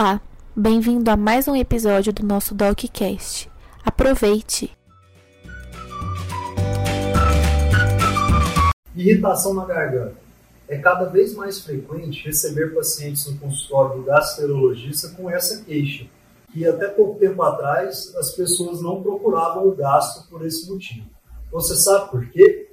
Olá, bem-vindo a mais um episódio do nosso DocCast. Aproveite! Irritação na garganta. É cada vez mais frequente receber pacientes no consultório do gastroenterologista com essa queixa, que até pouco tempo atrás as pessoas não procuravam o gastro por esse motivo. Você sabe por quê?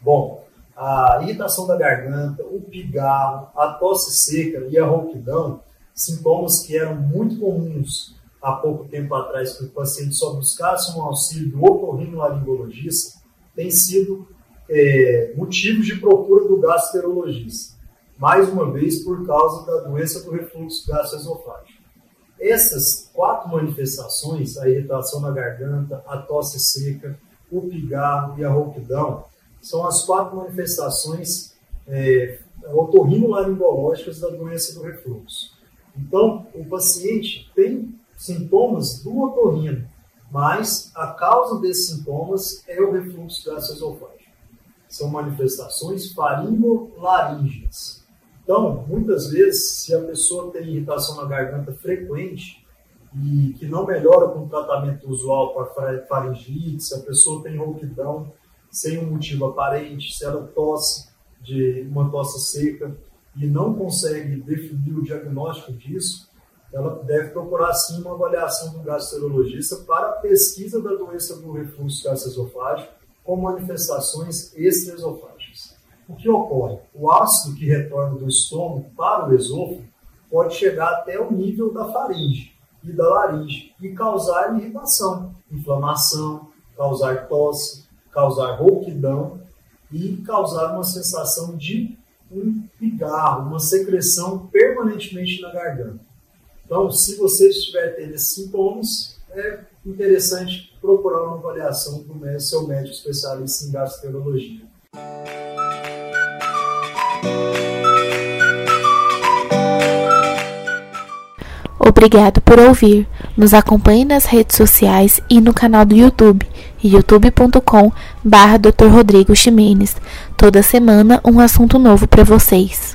Bom, a irritação da garganta, o pigarro, a tosse seca e a rouquidão sintomas que eram muito comuns há pouco tempo atrás que o paciente só buscasse um auxílio do otorrinolaringologista, têm sido é, motivos de procura do gastroenterologista, mais uma vez por causa da doença do refluxo gastroesofágico. Essas quatro manifestações, a irritação na garganta, a tosse seca, o pigarro e a rouquidão, são as quatro manifestações é, otorrinolaringológicas da doença do refluxo. Então, o paciente tem sintomas do otorrino, mas a causa desses sintomas é o refluxo gastroesofágico. São manifestações faringolaringes. Então, muitas vezes, se a pessoa tem irritação na garganta frequente e que não melhora com o tratamento usual para faringite, se a pessoa tem rouquidão sem um motivo aparente, se ela tosse de uma tosse seca, e não consegue definir o diagnóstico disso, ela deve procurar sim uma avaliação do gastroenterologista para a pesquisa da doença do refluxo gastroesofágico com manifestações extraesofágicas. O que ocorre? O ácido que retorna do estômago para o esôfago pode chegar até o nível da faringe e da laringe e causar irritação, inflamação, causar tosse, causar rouquidão e causar uma sensação de um pigarro, uma secreção permanentemente na garganta. Então, se você estiver tendo esses sintomas, é interessante procurar uma avaliação do seu médico especialista em gastroenterologia. Obrigado por ouvir. Nos acompanhe nas redes sociais e no canal do YouTube, youtube.com barra Dr. Rodrigo Ximenes. Toda semana um assunto novo para vocês.